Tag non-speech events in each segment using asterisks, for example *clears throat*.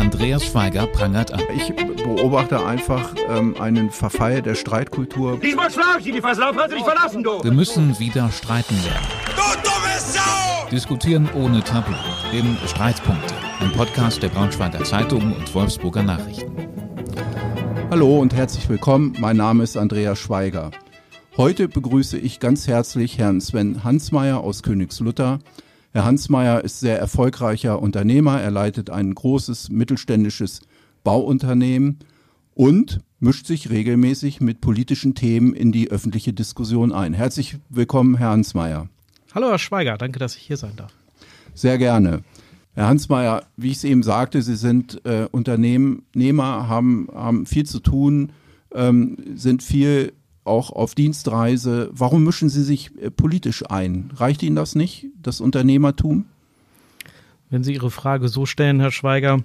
Andreas Schweiger prangert an. Ich beobachte einfach ähm, einen Verfall der Streitkultur. Diesmal schlage ich dir die Fresse, hast du dich verlassen, du! Wir müssen wieder streiten lernen. Du dumme Sau! Diskutieren ohne Tabu. Im Streitpunkte. Ein Podcast der Braunschweiger Zeitung und Wolfsburger Nachrichten. Hallo und herzlich willkommen. Mein Name ist Andreas Schweiger. Heute begrüße ich ganz herzlich Herrn Sven Hansmeier aus Königslutter. Herr Hansmeier ist sehr erfolgreicher Unternehmer. Er leitet ein großes mittelständisches Bauunternehmen und mischt sich regelmäßig mit politischen Themen in die öffentliche Diskussion ein. Herzlich willkommen, Herr Hansmeier. Hallo, Herr Schweiger. Danke, dass ich hier sein darf. Sehr gerne. Herr Hansmeier, wie ich es eben sagte, Sie sind äh, Unternehmer, haben, haben viel zu tun, ähm, sind viel auch auf Dienstreise. Warum mischen Sie sich äh, politisch ein? Reicht Ihnen das nicht, das Unternehmertum? Wenn Sie Ihre Frage so stellen, Herr Schweiger,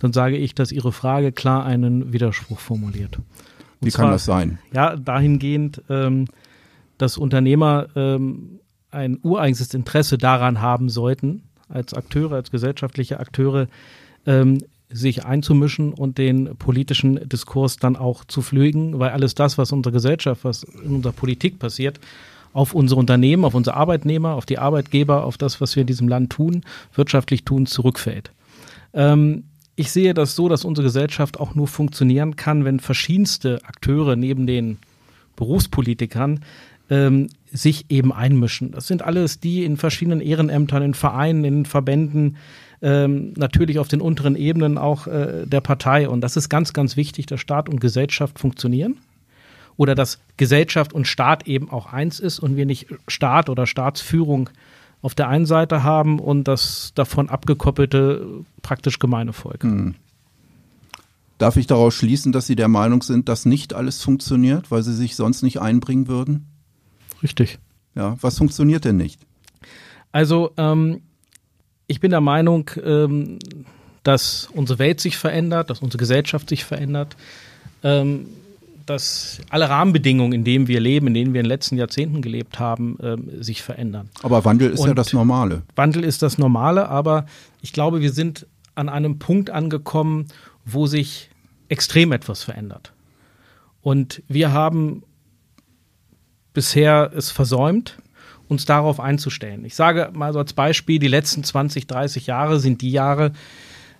dann sage ich, dass Ihre Frage klar einen Widerspruch formuliert. Und Wie zwar, kann das sein? Ja, dahingehend, ähm, dass Unternehmer ähm, ein ureigenes Interesse daran haben sollten, als Akteure, als gesellschaftliche Akteure, ähm, sich einzumischen und den politischen Diskurs dann auch zu pflügen, weil alles das, was in unserer Gesellschaft, was in unserer Politik passiert, auf unsere Unternehmen, auf unsere Arbeitnehmer, auf die Arbeitgeber, auf das, was wir in diesem Land tun, wirtschaftlich tun, zurückfällt. Ähm, ich sehe das so, dass unsere Gesellschaft auch nur funktionieren kann, wenn verschiedenste Akteure neben den Berufspolitikern ähm, sich eben einmischen. Das sind alles die in verschiedenen Ehrenämtern, in Vereinen, in Verbänden, ähm, natürlich auf den unteren Ebenen auch äh, der Partei. Und das ist ganz, ganz wichtig, dass Staat und Gesellschaft funktionieren. Oder dass Gesellschaft und Staat eben auch eins ist und wir nicht Staat oder Staatsführung auf der einen Seite haben und das davon abgekoppelte praktisch gemeine Volk. Hm. Darf ich daraus schließen, dass Sie der Meinung sind, dass nicht alles funktioniert, weil Sie sich sonst nicht einbringen würden? Richtig. Ja, was funktioniert denn nicht? Also ähm, ich bin der Meinung, ähm, dass unsere Welt sich verändert, dass unsere Gesellschaft sich verändert, ähm, dass alle Rahmenbedingungen, in denen wir leben, in denen wir in den letzten Jahrzehnten gelebt haben, ähm, sich verändern. Aber Wandel ist ja Und das Normale. Wandel ist das Normale, aber ich glaube, wir sind an einem Punkt angekommen, wo sich extrem etwas verändert. Und wir haben bisher es versäumt, uns darauf einzustellen. Ich sage mal so als Beispiel, die letzten 20, 30 Jahre sind die Jahre,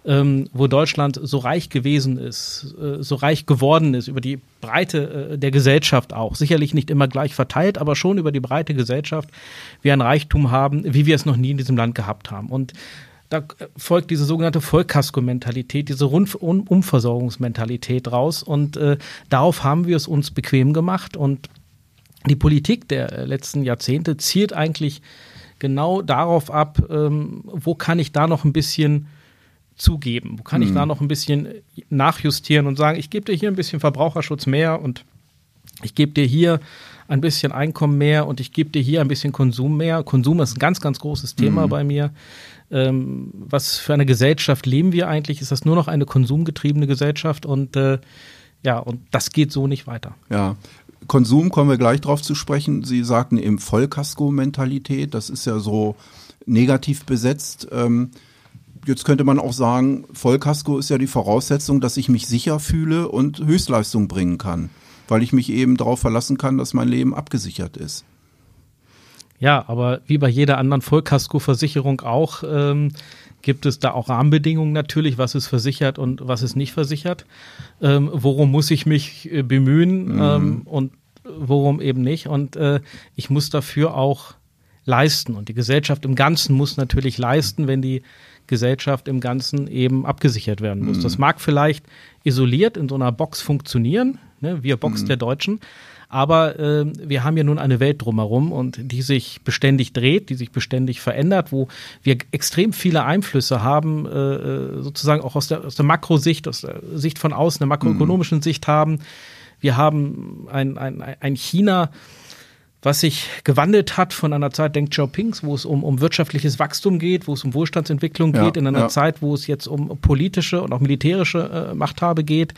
ähm, wo Deutschland so reich gewesen ist, äh, so reich geworden ist, über die Breite äh, der Gesellschaft auch. Sicherlich nicht immer gleich verteilt, aber schon über die breite Gesellschaft wir ein Reichtum haben, wie wir es noch nie in diesem Land gehabt haben. Und da folgt diese sogenannte Vollkasko-Mentalität, diese Rund um Umversorgungsmentalität raus. Und äh, darauf haben wir es uns bequem gemacht. Und die Politik der letzten Jahrzehnte zielt eigentlich genau darauf ab, ähm, wo kann ich da noch ein bisschen zugeben, wo kann ich da noch ein bisschen nachjustieren und sagen, ich gebe dir hier ein bisschen Verbraucherschutz mehr und ich gebe dir hier ein bisschen Einkommen mehr und ich gebe dir hier ein bisschen Konsum mehr. Konsum ist ein ganz, ganz großes Thema bei mir. Ähm, was für eine Gesellschaft leben wir eigentlich? Ist das nur noch eine konsumgetriebene Gesellschaft? Und äh, ja, und das geht so nicht weiter. Ja. Konsum kommen wir gleich drauf zu sprechen. Sie sagten eben Vollkasko-Mentalität. Das ist ja so negativ besetzt. Ähm, jetzt könnte man auch sagen, Vollkasko ist ja die Voraussetzung, dass ich mich sicher fühle und Höchstleistung bringen kann, weil ich mich eben darauf verlassen kann, dass mein Leben abgesichert ist. Ja, aber wie bei jeder anderen Vollkaskoversicherung auch, ähm, gibt es da auch Rahmenbedingungen natürlich, was ist versichert und was ist nicht versichert. Ähm, worum muss ich mich äh, bemühen ähm, und worum eben nicht. Und äh, ich muss dafür auch leisten. Und die Gesellschaft im Ganzen muss natürlich leisten, wenn die Gesellschaft im Ganzen eben abgesichert werden muss. Das mag vielleicht isoliert in so einer Box funktionieren, ne, wir Box der Deutschen. Aber äh, wir haben ja nun eine Welt drumherum und die sich beständig dreht, die sich beständig verändert, wo wir extrem viele Einflüsse haben, äh, sozusagen auch aus der, aus der Makrosicht, aus der Sicht von außen, der makroökonomischen Sicht haben. Wir haben ein, ein, ein China, was sich gewandelt hat von einer Zeit Deng Xiaopings, wo es um, um wirtschaftliches Wachstum geht, wo es um Wohlstandsentwicklung Ja, geht, in einer ja. Zeit, wo es jetzt um politische und auch militärische äh, Machthabe geht.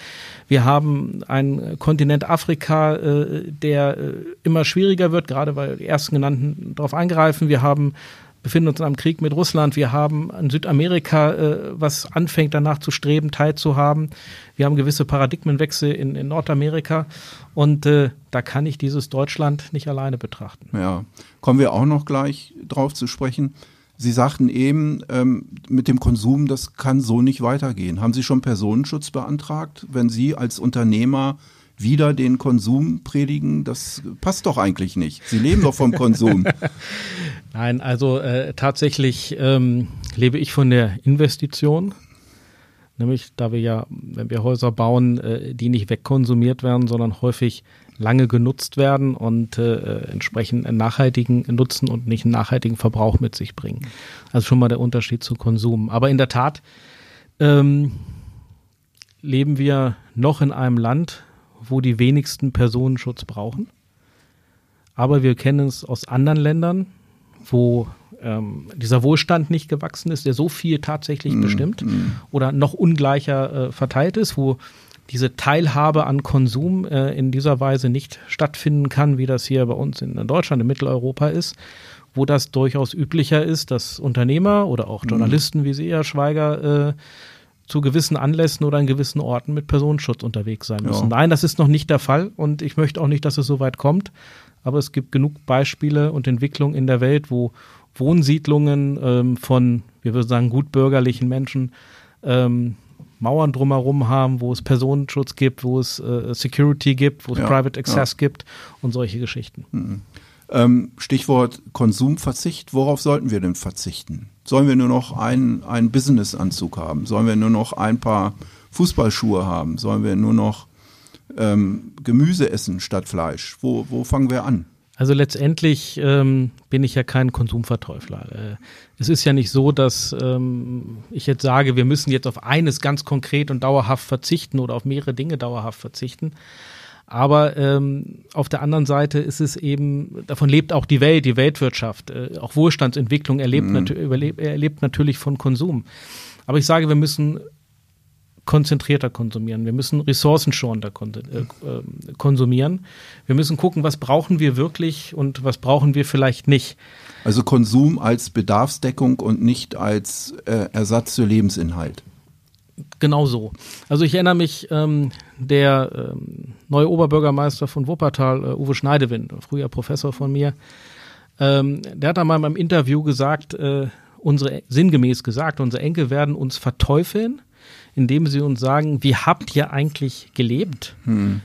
Wir haben einen Kontinent Afrika, äh, der äh, immer schwieriger wird, gerade weil die ersten genannten darauf eingreifen. Wir haben befinden uns in einem Krieg mit Russland. Wir haben in Südamerika, äh, was anfängt danach zu streben, teilzuhaben. Wir haben gewisse Paradigmenwechsel in, in Nordamerika. Und äh, da kann ich dieses Deutschland nicht alleine betrachten. Ja, kommen wir auch noch gleich drauf zu sprechen. Sie sagten eben, ähm, mit dem Konsum, das kann so nicht weitergehen. Haben Sie schon Personenschutz beantragt, wenn Sie als Unternehmer wieder den Konsum predigen? Das passt doch eigentlich nicht. Sie leben doch vom Konsum. *laughs* Nein, also äh, tatsächlich ähm, lebe ich von der Investition. Nämlich, da wir ja, wenn wir Häuser bauen, äh, die nicht wegkonsumiert werden, sondern häufig lange genutzt werden und äh, entsprechend einen nachhaltigen Nutzen und nicht einen nachhaltigen Verbrauch mit sich bringen. Also schon mal der Unterschied zu Konsum. Aber in der Tat ähm, leben wir noch in einem Land, wo die wenigsten Personenschutz brauchen. Aber wir kennen es aus anderen Ländern, wo ähm, dieser Wohlstand nicht gewachsen ist, der so viel tatsächlich mm, bestimmt mm. oder noch ungleicher äh, verteilt ist, wo diese Teilhabe an Konsum äh, in dieser Weise nicht stattfinden kann, wie das hier bei uns in Deutschland, in Mitteleuropa ist, wo das durchaus üblicher ist, dass Unternehmer oder auch mhm. Journalisten wie Sie, Herr Schweiger, äh, zu gewissen Anlässen oder an gewissen Orten mit Personenschutz unterwegs sein müssen. Ja. Nein, das ist noch nicht der Fall und ich möchte auch nicht, dass es so weit kommt. Aber es gibt genug Beispiele und Entwicklungen in der Welt, wo Wohnsiedlungen ähm, von, wir würden sagen, gutbürgerlichen Menschen ähm, Mauern drumherum haben, wo es Personenschutz gibt, wo es äh, Security gibt, wo es ja, Private Access ja. gibt und solche Geschichten. Mhm. Ähm, Stichwort Konsumverzicht. Worauf sollten wir denn verzichten? Sollen wir nur noch einen, einen Businessanzug haben? Sollen wir nur noch ein paar Fußballschuhe haben? Sollen wir nur noch ähm, Gemüse essen statt Fleisch? Wo, wo fangen wir an? Also letztendlich ähm, bin ich ja kein Konsumverteufler. Äh, es ist ja nicht so, dass ähm, ich jetzt sage, wir müssen jetzt auf eines ganz konkret und dauerhaft verzichten oder auf mehrere Dinge dauerhaft verzichten. Aber ähm, auf der anderen Seite ist es eben, davon lebt auch die Welt, die Weltwirtschaft. Äh, auch Wohlstandsentwicklung erlebt, mhm. nat erlebt natürlich von Konsum. Aber ich sage, wir müssen konzentrierter konsumieren. Wir müssen ressourcenschonender äh, äh, konsumieren. Wir müssen gucken, was brauchen wir wirklich und was brauchen wir vielleicht nicht. Also Konsum als Bedarfsdeckung und nicht als äh, Ersatz für Lebensinhalt. Genau so. Also ich erinnere mich, ähm, der ähm, neue Oberbürgermeister von Wuppertal, äh, Uwe Schneidewind, früher Professor von mir, ähm, der hat einmal in meinem Interview gesagt, äh, unsere, sinngemäß gesagt, unsere Enkel werden uns verteufeln, indem sie uns sagen, wie habt ihr eigentlich gelebt? Hm.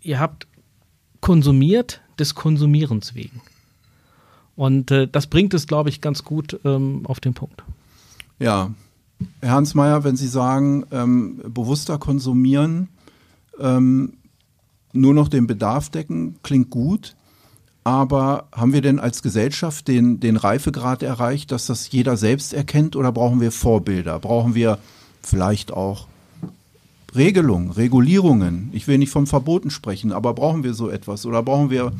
Ihr habt konsumiert des Konsumierens wegen. Und äh, das bringt es, glaube ich, ganz gut ähm, auf den Punkt. Ja. Herr Hansmeier, wenn Sie sagen, ähm, bewusster konsumieren, ähm, nur noch den Bedarf decken, klingt gut. Aber haben wir denn als Gesellschaft den, den Reifegrad erreicht, dass das jeder selbst erkennt oder brauchen wir Vorbilder? Brauchen wir vielleicht auch Regelungen, Regulierungen. Ich will nicht von Verboten sprechen, aber brauchen wir so etwas oder brauchen wir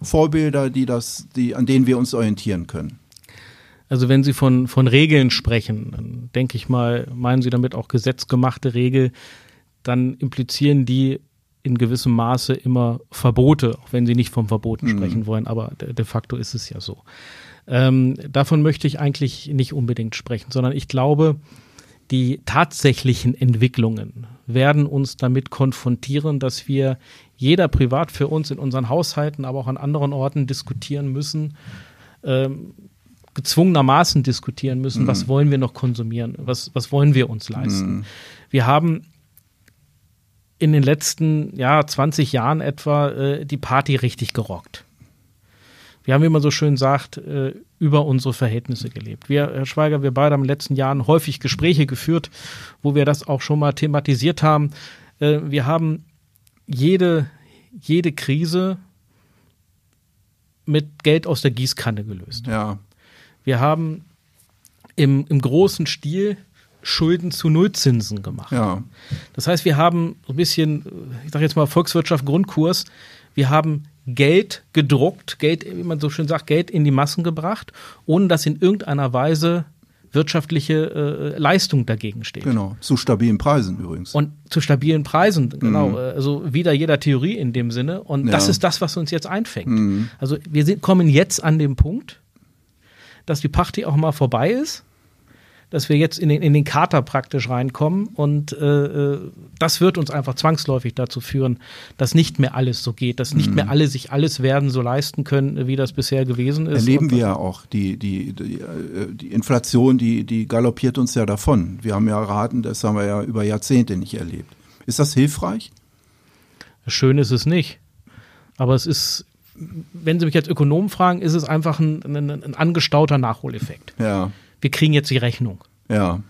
Vorbilder, die das, die, an denen wir uns orientieren können? Also wenn Sie von, von Regeln sprechen, dann denke ich mal, meinen Sie damit auch gesetzgemachte Regel, dann implizieren die in gewissem Maße immer Verbote, auch wenn Sie nicht vom Verboten mhm. sprechen wollen, aber de, de, facto ist es ja so. Ähm, davon möchte ich eigentlich nicht unbedingt sprechen, sondern ich glaube, die tatsächlichen Entwicklungen werden uns damit konfrontieren, dass wir jeder privat für uns in unseren Haushalten, aber auch an anderen Orten diskutieren müssen, ähm, gezwungenermaßen diskutieren müssen, mhm. was wollen wir noch konsumieren, was, was wollen wir uns leisten. Mhm. Wir haben in den letzten ja, 20 Jahren etwa äh, die Party richtig gerockt wir haben, wie man so schön sagt, äh, über unsere Verhältnisse gelebt. Wir, Herr Schweiger, wir beide haben in den letzten Jahren häufig Gespräche geführt, wo wir das auch schon mal thematisiert haben. Äh, wir haben jede, jede Krise mit Geld aus der Gießkanne gelöst. Ja. Wir haben im, im großen Stil Schulden zu Nullzinsen gemacht. Ja. Das heißt, wir haben so ein bisschen, ich sage jetzt mal Volkswirtschaft Grundkurs, wir haben Geld gedruckt, Geld, wie man so schön sagt, Geld in die Massen gebracht, ohne dass in irgendeiner Weise wirtschaftliche äh, Leistung dagegen steht. Genau, zu stabilen Preisen übrigens. Und zu stabilen Preisen, genau. Mhm. Also wieder jeder Theorie in dem Sinne. Und ja. das ist das, was uns jetzt einfängt. Mhm. Also wir sind, kommen jetzt an dem Punkt, dass die Party auch mal vorbei ist dass wir jetzt in den, in den Kater praktisch reinkommen und äh, äh, das wird uns einfach zwangsläufig dazu führen, dass nicht mehr alles so geht, dass nicht mhm. mehr alle sich alles werden so leisten können, wie das bisher gewesen ist. Erleben wir ja auch. Die, die, die, äh, die Inflation, die, die galoppiert uns ja davon. Wir haben ja Raten, das haben wir ja über Jahrzehnte nicht erlebt. Ist das hilfreich? Schön ist es nicht. Aber es ist, wenn Sie mich als Ökonom fragen, ist es einfach ein, ein, ein angestauter Nachholeffekt. Ja wir kriegen jetzt die Rechnung. Ja.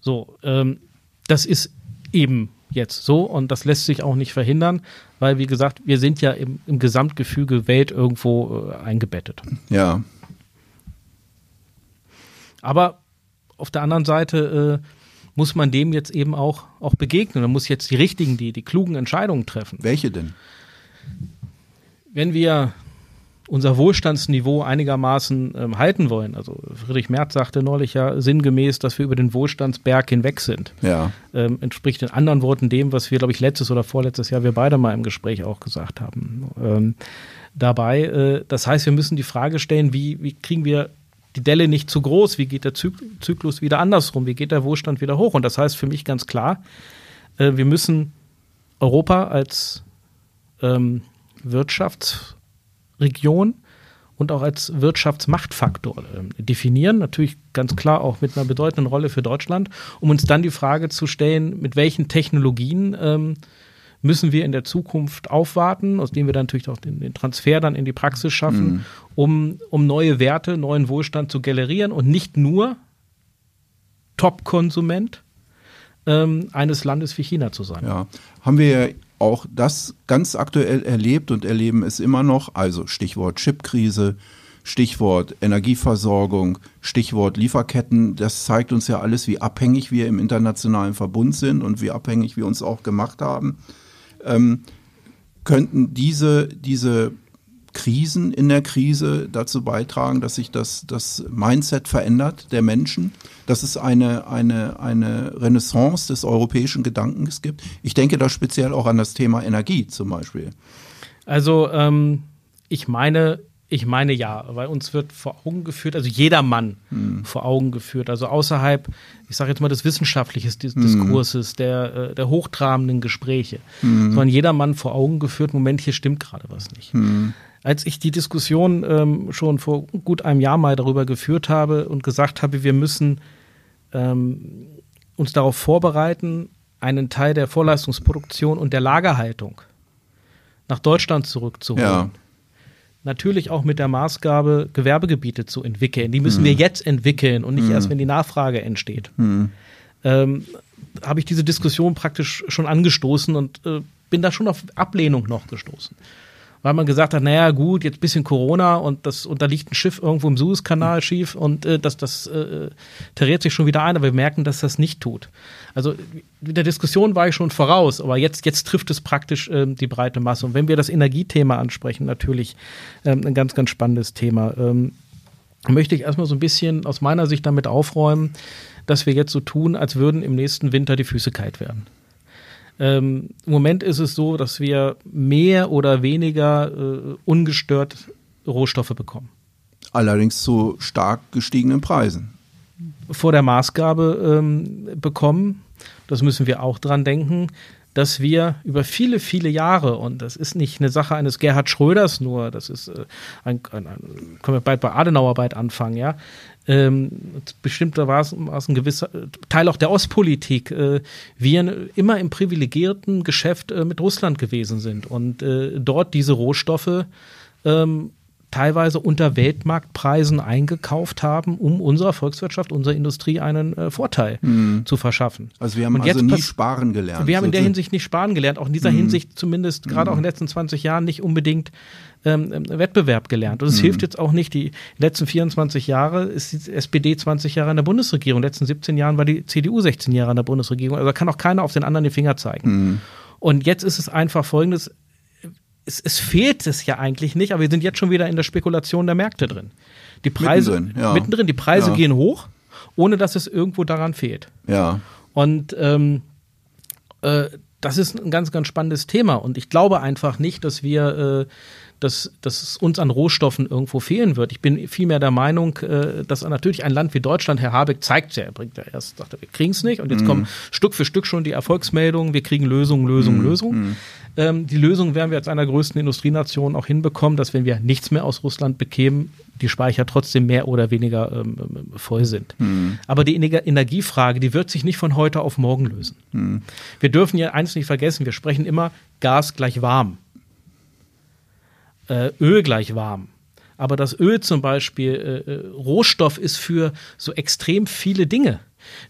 So, ähm, das ist eben jetzt so und das lässt sich auch nicht verhindern, weil wie gesagt, wir sind ja im, im Gesamtgefüge Welt irgendwo äh, eingebettet. Ja. Aber auf der anderen Seite äh, muss man dem jetzt eben auch, auch begegnen. Man muss jetzt die richtigen, die, die klugen Entscheidungen treffen. Welche denn? Wenn wir unser Wohlstandsniveau einigermaßen ähm, halten wollen. Also Friedrich Merz sagte neulich ja sinngemäß, dass wir über den Wohlstandsberg hinweg sind. Ja. Ähm, entspricht in anderen Worten dem, was wir, glaube ich, letztes oder vorletztes Jahr wir beide mal im Gespräch auch gesagt haben. Ähm, dabei, äh, das heißt, wir müssen die Frage stellen, wie, wie kriegen wir die Delle nicht zu groß? Wie geht der Zyklus wieder andersrum? Wie geht der Wohlstand wieder hoch? Und das heißt für mich ganz klar, äh, wir müssen Europa als ähm, Wirtschafts- Region und auch als Wirtschaftsmachtfaktor äh, definieren. Natürlich ganz klar auch mit einer bedeutenden Rolle für Deutschland, um uns dann die Frage zu stellen, mit welchen Technologien ähm, müssen wir in der Zukunft aufwarten, aus denen wir dann natürlich auch den, den Transfer dann in die Praxis schaffen, mhm. um, um neue Werte, neuen Wohlstand zu generieren und nicht nur Top-Konsument ähm, eines Landes wie China zu sein. Ja, haben wir auch das ganz aktuell erlebt und erleben es immer noch. Also Stichwort Chipkrise, Stichwort Energieversorgung, Stichwort Lieferketten. Das zeigt uns ja alles, wie abhängig wir im internationalen Verbund sind und wie abhängig wir uns auch gemacht haben. Ähm, könnten diese, diese Krisen in der Krise dazu beitragen, dass sich das, das Mindset verändert der Menschen, dass es eine, eine, eine Renaissance des europäischen Gedankens gibt. Ich denke da speziell auch an das Thema Energie zum Beispiel. Also ähm, ich meine, ich meine ja, weil uns wird vor Augen geführt, also jeder Mann hm. vor Augen geführt, also außerhalb, ich sage jetzt mal des wissenschaftlichen Dis hm. Diskurses, der, äh, der hochtrabenden Gespräche, hm. sondern jeder Mann vor Augen geführt, Moment, hier stimmt gerade was nicht. Als ich die Diskussion ähm, schon vor gut einem Jahr mal darüber geführt habe und gesagt habe, wir müssen ähm, uns darauf vorbereiten, einen Teil der Vorleistungsproduktion und der Lagerhaltung nach Deutschland zurückzuholen. Ja. Natürlich auch mit der Maßgabe, Gewerbegebiete zu entwickeln. Die müssen hm. wir jetzt entwickeln und nicht hm. erst, wenn die Nachfrage entsteht. Hm. Ähm, habe ich diese Diskussion praktisch schon angestoßen und äh, bin da schon auf Ablehnung noch gestoßen weil man gesagt hat, naja gut, jetzt bisschen Corona und das und da liegt ein Schiff irgendwo im Suezkanal schief und äh, das, das äh, terriert sich schon wieder ein, aber wir merken, dass das nicht tut. Also mit der Diskussion war ich schon voraus, aber jetzt, jetzt trifft es praktisch äh, die breite Masse. Und wenn wir das Energiethema ansprechen, natürlich ähm, ein ganz, ganz spannendes Thema. Ähm, möchte ich erstmal so ein bisschen aus meiner Sicht damit aufräumen, dass wir jetzt so tun, als würden im nächsten Winter die Füße kalt werden. Ähm, Im Moment ist es so, dass wir mehr oder weniger äh, ungestört Rohstoffe bekommen. Allerdings zu stark gestiegenen Preisen. Vor der Maßgabe ähm, bekommen, das müssen wir auch dran denken, dass wir über viele, viele Jahre, und das ist nicht eine Sache eines Gerhard Schröders nur, das ist äh, ein, ein, ein, können wir bald bei Adenauer bald anfangen, ja, ähm, bestimmtermaßen ein gewisser Teil auch der Ostpolitik, äh, wir immer im privilegierten Geschäft äh, mit Russland gewesen sind und äh, dort diese Rohstoffe ähm, teilweise unter Weltmarktpreisen eingekauft haben, um unserer Volkswirtschaft, unserer Industrie einen äh, Vorteil mhm. zu verschaffen. Also wir haben und also nie sparen gelernt. Wir haben in der Hinsicht nicht sparen gelernt, auch in dieser mhm. Hinsicht zumindest gerade mhm. auch in den letzten 20 Jahren nicht unbedingt ähm, ähm, Wettbewerb gelernt. Und es mhm. hilft jetzt auch nicht, die letzten 24 Jahre ist die SPD 20 Jahre in der Bundesregierung, in den letzten 17 Jahren war die CDU 16 Jahre in der Bundesregierung. Also da kann auch keiner auf den anderen den Finger zeigen. Mhm. Und jetzt ist es einfach folgendes, es, es, fehlt es ja eigentlich nicht, aber wir sind jetzt schon wieder in der Spekulation der Märkte drin. Die Preise mittendrin, ja. mittendrin die Preise ja. gehen hoch, ohne dass es irgendwo daran fehlt. Ja. Und ähm, äh, das ist ein ganz, ganz spannendes Thema. Und ich glaube einfach nicht, dass wir, äh, dass, dass es uns an Rohstoffen irgendwo fehlen wird. Ich bin vielmehr der Meinung, äh, dass natürlich ein Land wie Deutschland, Herr Habeck zeigt ja, er bringt ja erst, sagt er, wir kriegen es nicht und jetzt mm. kommen Stück für Stück schon die Erfolgsmeldungen, wir kriegen Lösungen, Lösungen, mm. Lösungen. Mm. Ähm, die Lösung werden wir als einer größten Industrienationen auch hinbekommen, dass wenn wir nichts mehr aus Russland bekämen, die Speicher trotzdem mehr oder weniger ähm, ähm voll sind. Mhm. Aber die Energiefrage, die wird sich nicht von heute auf morgen lösen. Mhm. Wir dürfen ja eins nicht vergessen, wir sprechen immer Gas gleich warm, äh, Öl gleich warm. Aber das Öl zum Beispiel äh, äh Rohstoff ist für so extrem viele Dinge.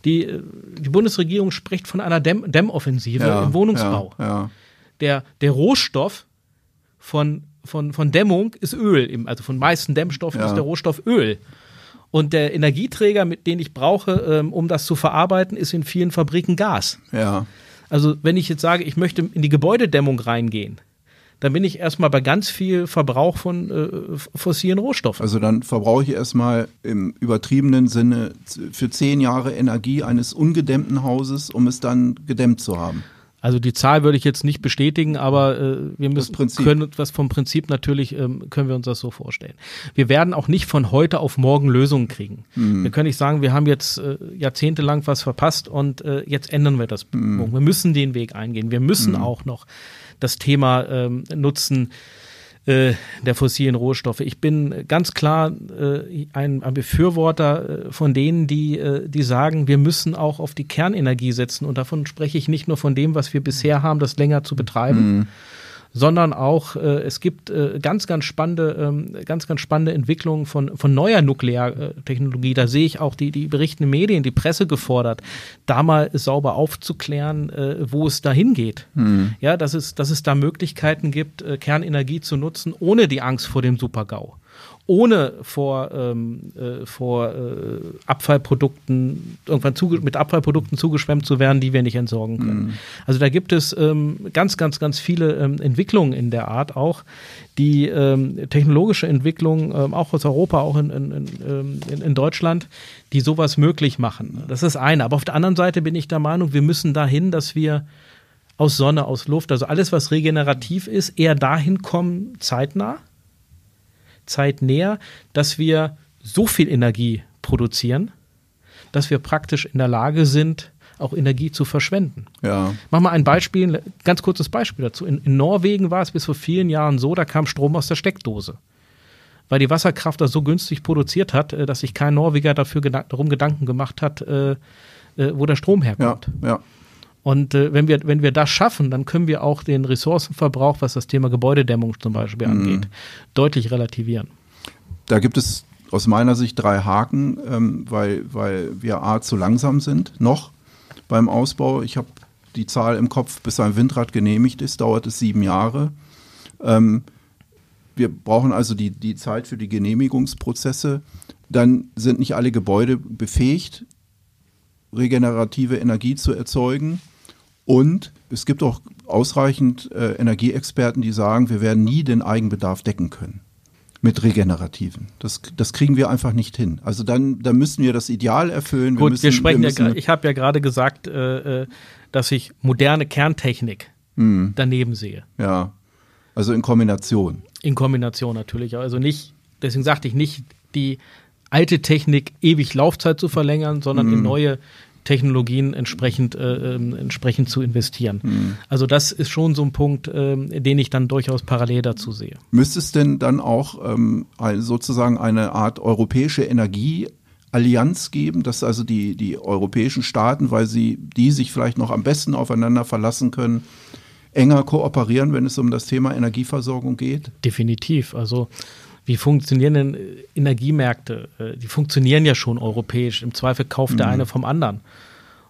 Die, äh, die Bundesregierung spricht von einer Dämm Dämmoffensive ja, im Wohnungsbau. Ja, ja. Der, der Rohstoff von von, von Dämmung ist Öl, also von meisten Dämmstoffen ist der Rohstoff Öl. Und der Energieträger, mit den ich brauche, ähm, um das zu verarbeiten, ist in vielen Fabriken Gas. Ja. Also wenn ich jetzt sage, ich möchte in die Gebäudedämmung reingehen, dann bin ich erstmal bei ganz viel Verbrauch von äh, fossilen Rohstoffen. Also dann verbrauche ich erstmal im übertriebenen Sinne für zehn Jahre Energie eines ungedämmten Hauses, um es dann gedämmt zu haben. Also die Zahl würde ich jetzt nicht bestätigen, aber äh, wir müssen können was vom Prinzip natürlich ähm, können wir uns das so vorstellen. Wir werden auch nicht von heute auf morgen Lösungen kriegen. Mhm. Wir können nicht sagen, wir haben jetzt äh, jahrzehntelang was verpasst und äh, jetzt ändern wir das. Mhm. Wir müssen den Weg eingehen. Wir müssen mhm. auch noch das Thema ähm, nutzen äh, der fossilen Rohstoffe. Ich bin ganz klar äh, ein, ein, Befürworter äh, von denen, die, äh, die sagen, wir müssen auch auf die Kernenergie setzen. Und davon spreche ich nicht nur von dem, was wir bisher haben, das länger zu betreiben. Mhm sondern auch äh, es gibt äh, ganz, ganz spannende, ähm, ganz, ganz spannende Entwicklungen von, von neuer Nukleartechnologie. Da sehe ich auch die, die berichtenden Medien, die Presse gefordert, da mal sauber aufzuklären, äh, wo es dahin geht. Mhm. Ja, dass es, dass es da Möglichkeiten gibt, äh, Kernenergie zu nutzen, ohne die Angst vor dem Supergau ohne vor, ähm, äh, vor äh, Abfallprodukten, irgendwann mit Abfallprodukten zugeschwemmt zu werden, die wir nicht entsorgen können. Mhm. Also da gibt es ähm, ganz, ganz, ganz viele ähm, Entwicklungen in der Art auch, die ähm, technologische Entwicklungen, ähm, auch aus Europa, auch in, in, in, in, Deutschland, die sowas möglich machen. Das ist eine. Aber auf der anderen Seite bin ich der Meinung, wir müssen dahin, dass wir aus Sonne, aus Luft, also alles, was regenerativ ist, eher dahin kommen, zeitnah Zeit näher, dass wir so viel Energie produzieren, dass wir praktisch in der Lage sind, auch Energie zu verschwenden. Ja. Mach mal ein Beispiel, ein ganz kurzes Beispiel dazu. In, in, Norwegen war es bis vor vielen Jahren so, da kam Strom aus der Steckdose. Weil die Wasserkraft das so günstig produziert hat, äh, dass sich kein Norweger dafür gedan darum Gedanken gemacht hat, äh, äh, wo der Strom herkommt. Ja, ja. Und äh, wenn, wir, wenn wir das schaffen, dann können wir auch den Ressourcenverbrauch, was das Thema Gebäudedämmung zum Beispiel mhm. angeht, deutlich relativieren. Da gibt es aus meiner Sicht drei Haken, ähm, weil, weil wir A zu langsam sind, noch beim Ausbau. Ich habe die Zahl im Kopf, bis ein Windrad genehmigt ist, dauert es sieben Jahre. Ähm, wir brauchen also die, die Zeit für die Genehmigungsprozesse. Dann sind nicht alle Gebäude befähigt, regenerative Energie zu erzeugen. Und es gibt auch ausreichend äh, Energieexperten, die sagen, wir werden nie den Eigenbedarf decken können mit regenerativen. Das, das kriegen wir einfach nicht hin. Also dann, dann müssen wir das Ideal erfüllen. Gut, wir, müssen, wir sprechen wir ja, ich habe ja gerade gesagt, äh, äh, dass ich moderne Kerntechnik hm. daneben sehe. Ja, also in Kombination. In Kombination natürlich. Also nicht, deswegen sagte ich nicht, die alte Technik ewig Laufzeit zu verlängern, sondern hm. in neue Technologien entsprechend, äh, äh, entsprechend zu investieren. Mhm. Also das ist schon so ein Punkt, äh, den ich dann durchaus parallel dazu sehe. Müsste es denn dann auch ähm, sozusagen eine Art europäische Energieallianz geben, dass also die, die europäischen Staaten, weil sie die sich vielleicht noch am besten aufeinander verlassen können, enger kooperieren, wenn es um das Thema Energieversorgung geht? Definitiv. Also wie funktionieren denn äh, Energiemärkte? Äh, die funktionieren ja schon europäisch. Im Zweifel kauft mhm. der eine vom anderen.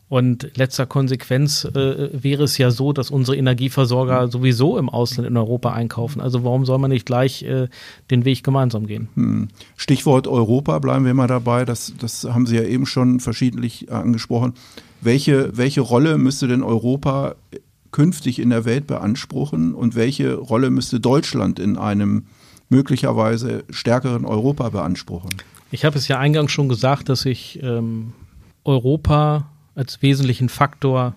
Und letzter Konsequenz äh, wäre es ja so, dass unsere Energieversorger sowieso im Ausland in Europa einkaufen. Also warum soll man nicht gleich äh, den Weg gemeinsam gehen? Hm. Stichwort Europa, bleiben wir mal dabei. Das, das haben Sie ja eben schon verschiedentlich angesprochen. Welche, welche Rolle müsste denn Europa künftig in der Welt beanspruchen und welche Rolle müsste Deutschland in einem möglicherweise stärkeren Europa beanspruchen. Ich habe es ja eingangs schon gesagt, dass ich ähm, Europa als wesentlichen Faktor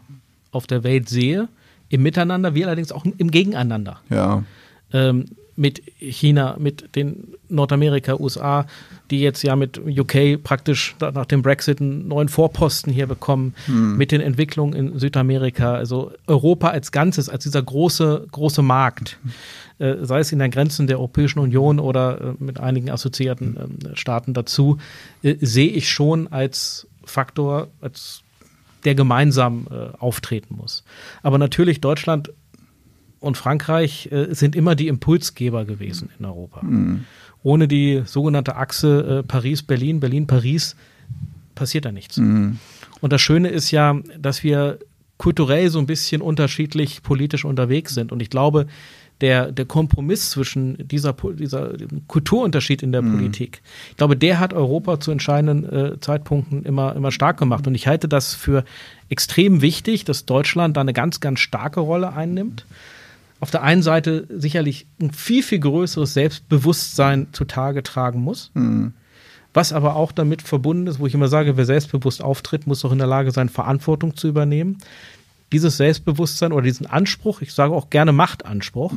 auf der Welt sehe, im Miteinander, wie allerdings auch im Gegeneinander. Ja. Ähm, mit China, mit den Nordamerika, USA, die jetzt ja mit UK praktisch nach dem Brexit einen neuen Vorposten hier bekommen, mhm. mit den Entwicklungen in Südamerika, also Europa als Ganzes, als dieser große, große Markt, äh, sei es in den Grenzen der Europäischen Union oder äh, mit einigen assoziierten äh, Staaten dazu, äh, sehe ich schon als Faktor, als der gemeinsam äh, auftreten muss. Aber natürlich Deutschland und Frankreich äh, sind immer die Impulsgeber gewesen in Europa. Mhm. Ohne die sogenannte Achse äh, Paris-Berlin, Berlin-Paris passiert da nichts. Mhm. Und das Schöne ist ja, dass wir kulturell so ein bisschen unterschiedlich politisch unterwegs sind. Und ich glaube, der, der Kompromiss zwischen dieser, dieser Kulturunterschied in der mhm. Politik, ich glaube, der hat Europa zu entscheidenden äh, Zeitpunkten immer, immer stark gemacht. Und ich halte das für extrem wichtig, dass Deutschland da eine ganz, ganz starke Rolle einnimmt auf der einen Seite sicherlich ein viel, viel größeres Selbstbewusstsein zutage tragen muss. Mhm. Was aber auch damit verbunden ist, wo ich immer sage, wer selbstbewusst auftritt, muss auch in der Lage sein, Verantwortung zu übernehmen. Dieses Selbstbewusstsein oder diesen Anspruch, ich sage auch gerne Machtanspruch,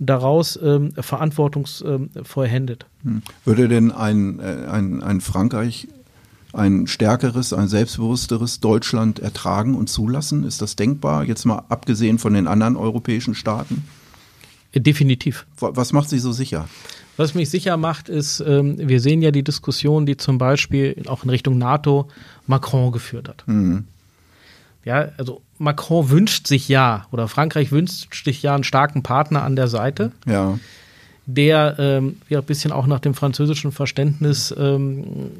daraus ähm, verantwortungsvoll ähm, händet. Hm. Würde denn ein, äh, ein, ein Frankreich ein stärkeres, ein selbstbewussteres Deutschland ertragen und zulassen? Ist das denkbar, jetzt mal abgesehen von den anderen europäischen Staaten? Definitiv. Was macht Sie so sicher? Was mich sicher macht, ist, ähm, wir sehen ja die Diskussion, die zum Beispiel auch in Richtung NATO Macron geführt hat. Mhm. Ja, also Macron wünscht sich ja, oder Frankreich wünscht sich ja einen starken Partner an der Seite. Ja. Der ähm, ja ein bisschen auch nach dem französischen Verständnis ähm,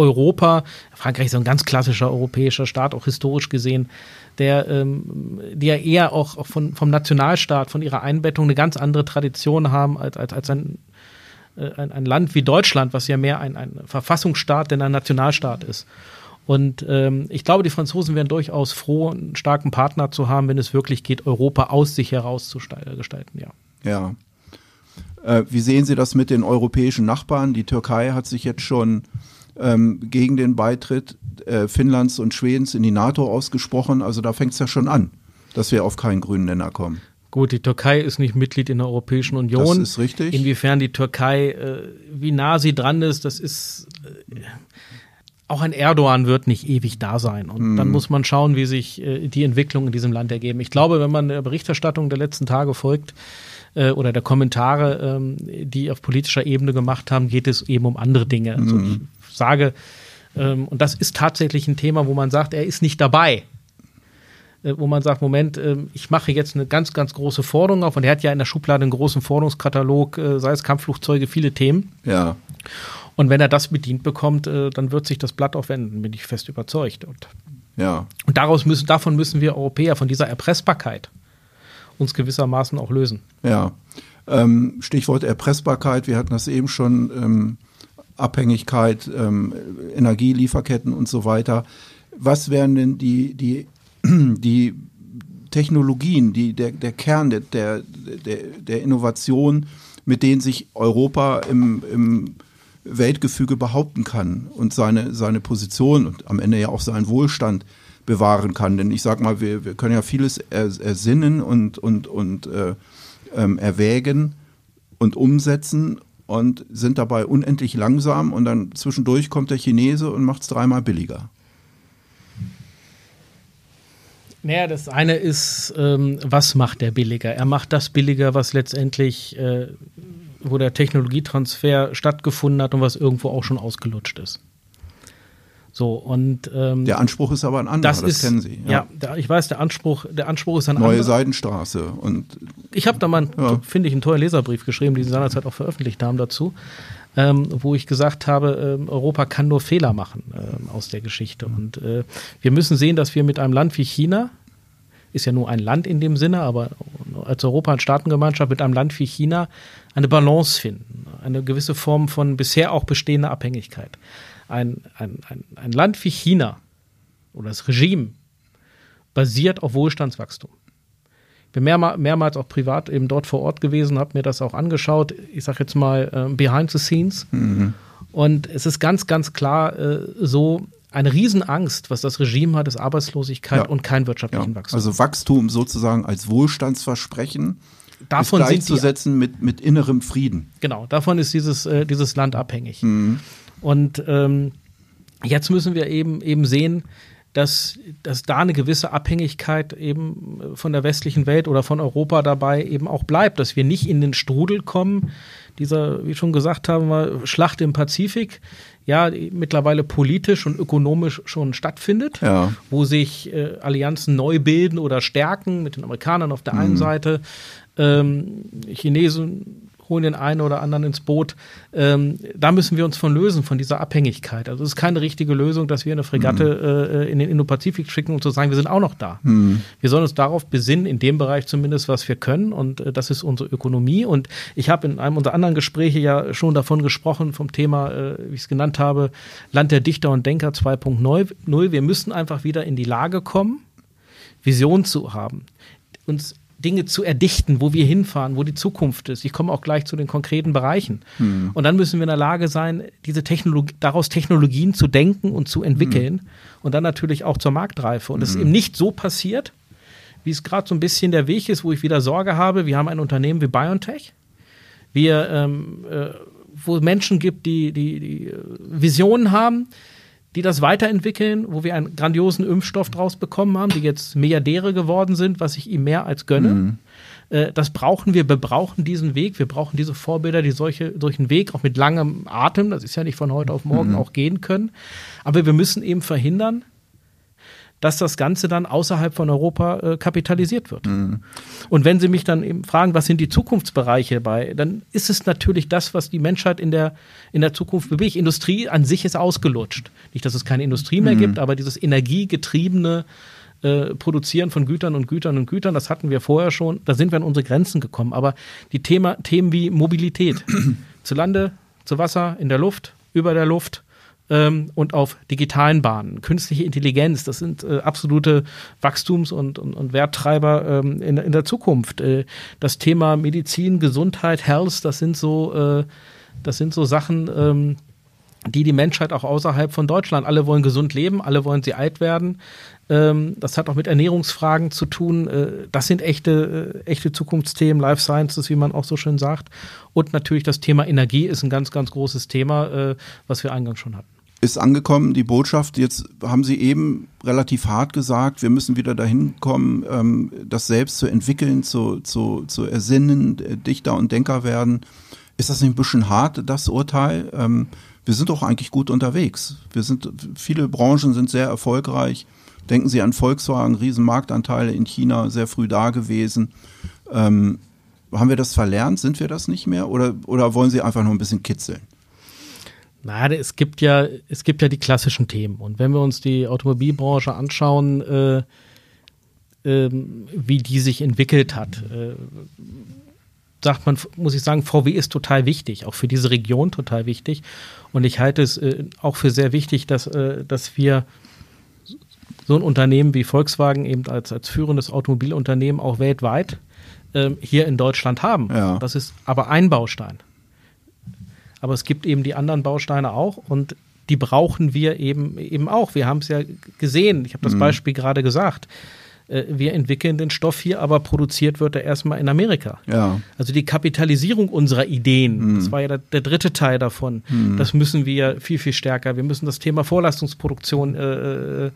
Europa, Frankreich ist ein ganz klassischer europäischer Staat, auch historisch gesehen, der, ähm, die ja eher auch, auch von, vom Nationalstaat, von ihrer Einbettung eine ganz andere Tradition haben als, als, als ein, äh, ein, ein, Land wie Deutschland, was ja mehr ein, ein Verfassungsstaat denn ein Nationalstaat ist. Und ähm, ich glaube, die Franzosen wären durchaus froh, einen starken Partner zu haben, wenn es wirklich geht, Europa aus sich heraus zu gestalten, ja. Ja. Äh, wie sehen Sie das mit den europäischen Nachbarn? Die Türkei hat sich jetzt schon ähm, gegen den Beitritt äh, Finnlands und Schwedens in die NATO ausgesprochen. Also da fängt es ja schon an, dass wir auf keinen grünen Nenner kommen. Gut, die Türkei ist nicht Mitglied in der Europäischen Union. Das ist richtig. Inwiefern die Türkei, äh, wie nah sie dran ist, das ist. Äh, auch ein Erdogan wird nicht ewig da sein. Und hm. dann muss man schauen, wie sich äh, die Entwicklungen in diesem Land ergeben. Ich glaube, wenn man der Berichterstattung der letzten Tage folgt, äh, oder der Kommentare, ähm, die auf politischer Ebene gemacht haben, geht es eben um andere Dinge. Also mhm sage, ähm, und das ist tatsächlich ein Thema, wo man sagt, er ist nicht dabei. Äh, wo man sagt, Moment, äh, ich mache jetzt eine ganz, ganz große Forderung auf und er hat ja in der Schublade einen großen Forderungskatalog, äh, sei es Kampfflugzeuge, viele Themen. Ja. Und wenn er das bedient bekommt, äh, dann wird sich das Blatt auch wenden, bin ich fest überzeugt. Und, ja. und daraus müssen, davon müssen wir Europäer, von dieser Erpressbarkeit, uns gewissermaßen auch lösen. Ja. Ähm, Stichwort Erpressbarkeit, wir hatten das eben schon. Ähm Abhängigkeit, ähm, Energielieferketten und so weiter. Was wären denn die, die, *clears throat* die Technologien, die, der, der Kern der, der, der Innovation, mit denen sich Europa im, im Weltgefüge behaupten kann und seine, seine Position und am Ende ja auch seinen Wohlstand bewahren kann. Denn ich sag mal, wir, wir können ja vieles ersinnen und, und, und äh, ähm, erwägen und umsetzen und sind dabei unendlich langsam und dann zwischendurch kommt der Chinese und macht es dreimal billiger. Naja, das eine ist, ähm, was macht der billiger? Er macht das billiger, was letztendlich, äh, wo der Technologietransfer stattgefunden hat und was irgendwo auch schon ausgelutscht ist. So, und ähm, der Anspruch ist aber ein anderer, das, das ist, kennen Sie. Ja, ja der, ich weiß, der Anspruch, der Anspruch ist ein Neue anderer. Seidenstraße und ich habe da mal, ja. finde ich, einen tollen Leserbrief geschrieben, den Sie seinerzeit auch veröffentlicht haben dazu, ähm, wo ich gesagt habe, äh, Europa kann nur Fehler machen äh, aus der Geschichte. Und äh, wir müssen sehen, dass wir mit einem Land wie China, ist ja nur ein Land in dem Sinne, aber als Europa und Staatengemeinschaft mit einem Land wie China eine Balance finden, eine gewisse Form von bisher auch bestehender Abhängigkeit ein, ein, ein, ein Land wie China oder das Regime basiert auf Wohlstandswachstum. Ich bin mehrmal, mehrmals auch privat eben dort vor Ort gewesen, habe mir das auch angeschaut. Ich sage jetzt mal äh, behind the scenes. Mhm. Und es ist ganz, ganz klar äh, so, eine Riesenangst, was das Regime hat, ist Arbeitslosigkeit ja. und kein wirtschaftlichen ja. Wachstum. Also Wachstum sozusagen als Wohlstandsversprechen davon ist gleichzusetzen mit, mit innerem Frieden. genau, davon ist dieses, äh, dieses Land abhängig. Und ähm, jetzt müssen wir eben, eben sehen, dass, dass da eine gewisse Abhängigkeit eben äh, von der westlichen Welt oder von Europa dabei eben auch bleibt, dass wir nicht in den Strudel kommen, dieser, wie schon gesagt haben, wir, Schlacht im Pazifik, ja, die mittlerweile politisch und ökonomisch schon stattfindet, Ja. wo sich äh, Allianzen neu bilden oder stärken mit den Amerikanern auf der einen Seite, ähm, Chinesen holen den einen oder anderen ins Boot. Ähm, da müssen wir uns von lösen, von dieser Abhängigkeit. Also es ist keine richtige Lösung, dass wir eine Fregatte äh, in den Indopazifik schicken und zu sagen, wir sind auch noch da. Wir sollen uns darauf besinnen, in dem Bereich zumindest, was wir können. Und äh, das ist unsere Ökonomie. Und ich habe in einem unserer anderen Gespräche ja schon davon gesprochen, vom Thema, äh, wie ich es genannt habe, Land der Dichter und Denker 2.0. Wir müssen einfach wieder in die Lage kommen, Vision zu haben, uns Dinge zu erdichten, wo wir hinfahren, wo die Zukunft ist. Ich komme auch gleich zu den konkreten Bereichen. Und dann müssen wir in der Lage sein, diese Technologie, daraus Technologien zu denken und zu entwickeln und dann natürlich auch zur Marktreife. Und es ist eben nicht so passiert, wie es gerade so ein bisschen der Weg ist, wo ich wieder Sorge habe. Wir haben ein Unternehmen wie BioNTech, wir, ähm, äh, wo Menschen gibt, die, die, die äh, Visionen haben, die das weiterentwickeln, wo wir einen grandiosen Impfstoff draus bekommen haben, die jetzt Milliardäre geworden sind, was ich ihm mehr als gönne. Äh, Das brauchen wir, wir brauchen diesen Weg, wir brauchen diese Vorbilder, die solche, solchen Weg auch mit langem Atem, das ist ja nicht von heute auf morgen auch gehen können. Aber wir müssen eben verhindern, dass das Ganze dann außerhalb von Europa äh, kapitalisiert wird. Und wenn Sie mich dann eben fragen, was sind die Zukunftsbereiche bei, dann ist es natürlich das, was die Menschheit in der, in der Zukunft bewegt. Industrie an sich ist ausgelutscht. Nicht, dass es keine Industrie mehr gibt, aber dieses energiegetriebene äh, Produzieren von Gütern und Gütern und Gütern, das hatten wir vorher schon, da sind wir an unsere Grenzen gekommen. Aber die Thema, Themen wie Mobilität, *clears throat* zu Lande, zu Wasser, in der Luft, über der Luft, ähm, und auf digitalen Bahnen. Künstliche Intelligenz, das sind äh, absolute Wachstums- und, und, und Werttreiber ähm, in, in der Zukunft. Äh, das Thema Medizin, Gesundheit, Health, das sind so, äh, das sind so Sachen, ähm, die die Menschheit auch außerhalb von Deutschland, alle wollen gesund leben, alle wollen sie alt werden. Ähm, das hat auch mit Ernährungsfragen zu tun. Äh, das sind echte, äh, echte Zukunftsthemen, Life Sciences, wie man auch so schön sagt. Und natürlich das Thema Energie ist ein ganz, ganz großes Thema, äh, was wir eingangs schon hatten. Ist angekommen, die Botschaft. Jetzt haben Sie eben relativ hart gesagt, wir müssen wieder dahin kommen, ähm, das selbst zu entwickeln, zu, zu, zu ersinnen, äh, Dichter und Denker werden. Ist das nicht ein bisschen hart, das Urteil? Ähm, wir sind doch eigentlich gut unterwegs. Wir sind, viele Branchen sind sehr erfolgreich. Denken Sie an Volkswagen, Riesenmarktanteile in China, sehr früh da gewesen. Ähm, haben wir das verlernt? Sind wir das nicht mehr? Oder, oder wollen Sie einfach noch ein bisschen kitzeln? Na, es gibt ja, es gibt ja die klassischen Themen. Und wenn wir uns die Automobilbranche anschauen, äh, ähm, wie die sich entwickelt hat, äh, sagt man, muss ich sagen, VW ist total wichtig, auch für diese Region total wichtig. Und ich halte es äh, auch für sehr wichtig, dass, äh, dass wir so ein Unternehmen wie Volkswagen eben als, als führendes Automobilunternehmen auch weltweit ähm, hier in Deutschland haben. Ja. Das ist aber ein Baustein. Aber es gibt eben die anderen Bausteine auch und die brauchen wir eben eben auch. Wir haben es ja gesehen. Ich habe das Beispiel gerade gesagt. Äh, Wir entwickeln den Stoff hier, aber produziert wird er erstmal in Amerika. Ja. Also die Kapitalisierung unserer Ideen, das war ja der, der dritte Teil davon, das müssen wir viel, viel stärker. Wir müssen das Thema Vorleistungsproduktion, äh,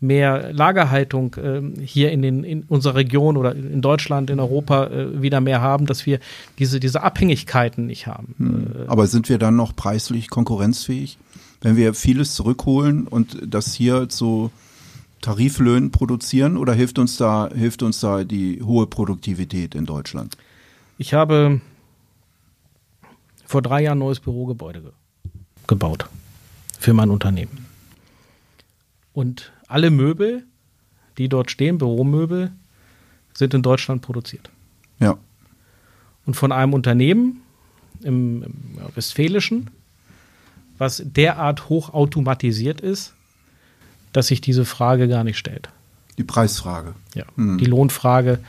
mehr Lagerhaltung äh, hier in, den, in unserer Region oder in Deutschland, in Europa äh, wieder mehr haben, dass wir diese, diese Abhängigkeiten nicht haben. Äh, Aber sind wir dann noch preislich konkurrenzfähig, wenn wir vieles zurückholen und das hier zu Tariflöhnen produzieren oder hilft uns da hilft uns da die hohe Produktivität in Deutschland? Ich habe vor drei Jahren ein neues Bürogebäude ge gebaut für mein Unternehmen. Und alle Möbel, die dort stehen, Büromöbel, sind in Deutschland produziert. Ja. Und von einem Unternehmen im, im Westfälischen, was derart hochautomatisiert ist, dass sich diese Frage gar nicht stellt. Die Preisfrage. Ja. Die Lohnfrage,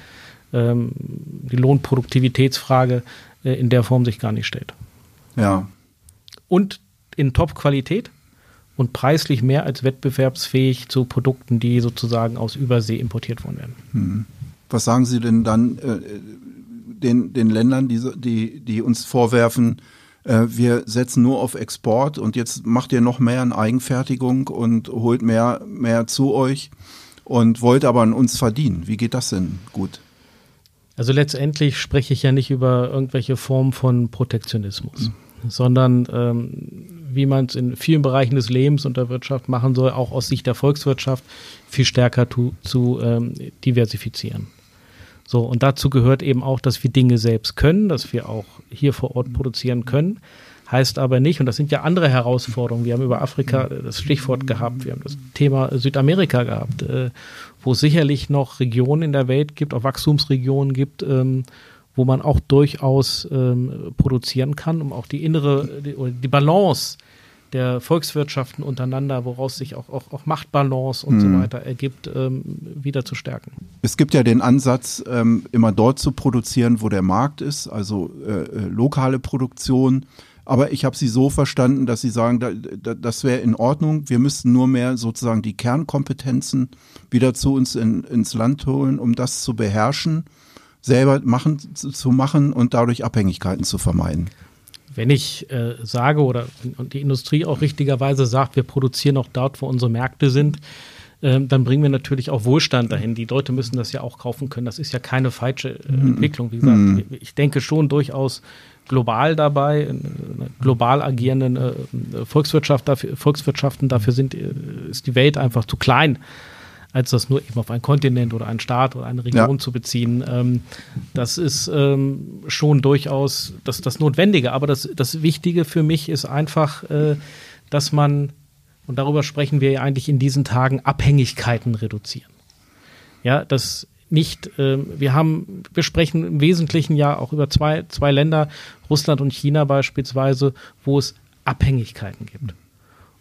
ähm, die Lohnproduktivitätsfrage äh, in der Form sich gar nicht stellt. Ja. Und in Top-Qualität und preislich mehr als wettbewerbsfähig zu Produkten, die sozusagen aus Übersee importiert worden werden. Was sagen Sie denn dann? Äh, den, den Ländern, die, die, die uns vorwerfen, äh, wir setzen nur auf Export und jetzt macht ihr noch mehr in Eigenfertigung und holt mehr, mehr zu euch und wollt aber an uns verdienen. Wie geht das denn gut? Also letztendlich spreche ich ja nicht über irgendwelche Formen von Protektionismus, mhm. sondern ähm, wie man es in vielen Bereichen des Lebens und der Wirtschaft machen soll, auch aus Sicht der Volkswirtschaft viel stärker zu, zu ähm, diversifizieren. So, und dazu gehört eben auch, dass wir Dinge selbst können, dass wir auch hier vor Ort produzieren können. Heißt aber nicht, und das sind ja andere Herausforderungen. Wir haben über Afrika das Stichwort gehabt, wir haben das Thema Südamerika gehabt, äh, wo es sicherlich noch Regionen in der Welt gibt, auch Wachstumsregionen gibt, ähm, wo man auch durchaus ähm, produzieren kann, um auch die innere, die, die Balance der Volkswirtschaften untereinander, woraus sich auch, auch, auch Machtbalance und mhm. so weiter ergibt, ähm, wieder zu stärken. Es gibt ja den Ansatz, ähm, immer dort zu produzieren, wo der Markt ist, also äh, äh lokale Produktion. Aber ich habe Sie so verstanden, dass Sie sagen, da, da, das wäre in Ordnung. Wir müssten nur mehr sozusagen die Kernkompetenzen wieder zu uns in, ins Land holen, um das zu beherrschen, selber machen, zu machen und dadurch Abhängigkeiten zu vermeiden. Wenn ich äh, sage oder und die Industrie auch richtigerweise sagt, wir produzieren auch dort, wo unsere Märkte sind, äh, dann bringen wir natürlich auch Wohlstand dahin. Die Leute müssen das ja auch kaufen können. Das ist ja keine falsche äh, mhm. Entwicklung. Wie gesagt, mhm. ich denke schon durchaus global dabei, global agierenden äh, Volkswirtschaft dafür, Volkswirtschaften, dafür sind, äh, ist die Welt einfach zu klein, als das nur eben auf einen Kontinent oder einen Staat oder eine Region ja. zu beziehen. Ähm, das ist ähm, schon durchaus das, das Notwendige. Aber das, das Wichtige für mich ist einfach, äh, dass man, und darüber sprechen wir ja eigentlich in diesen Tagen, Abhängigkeiten reduzieren. Ja, das nicht, äh, wir haben, wir sprechen im Wesentlichen ja auch über zwei, zwei Länder, Russland und China beispielsweise, wo es Abhängigkeiten gibt.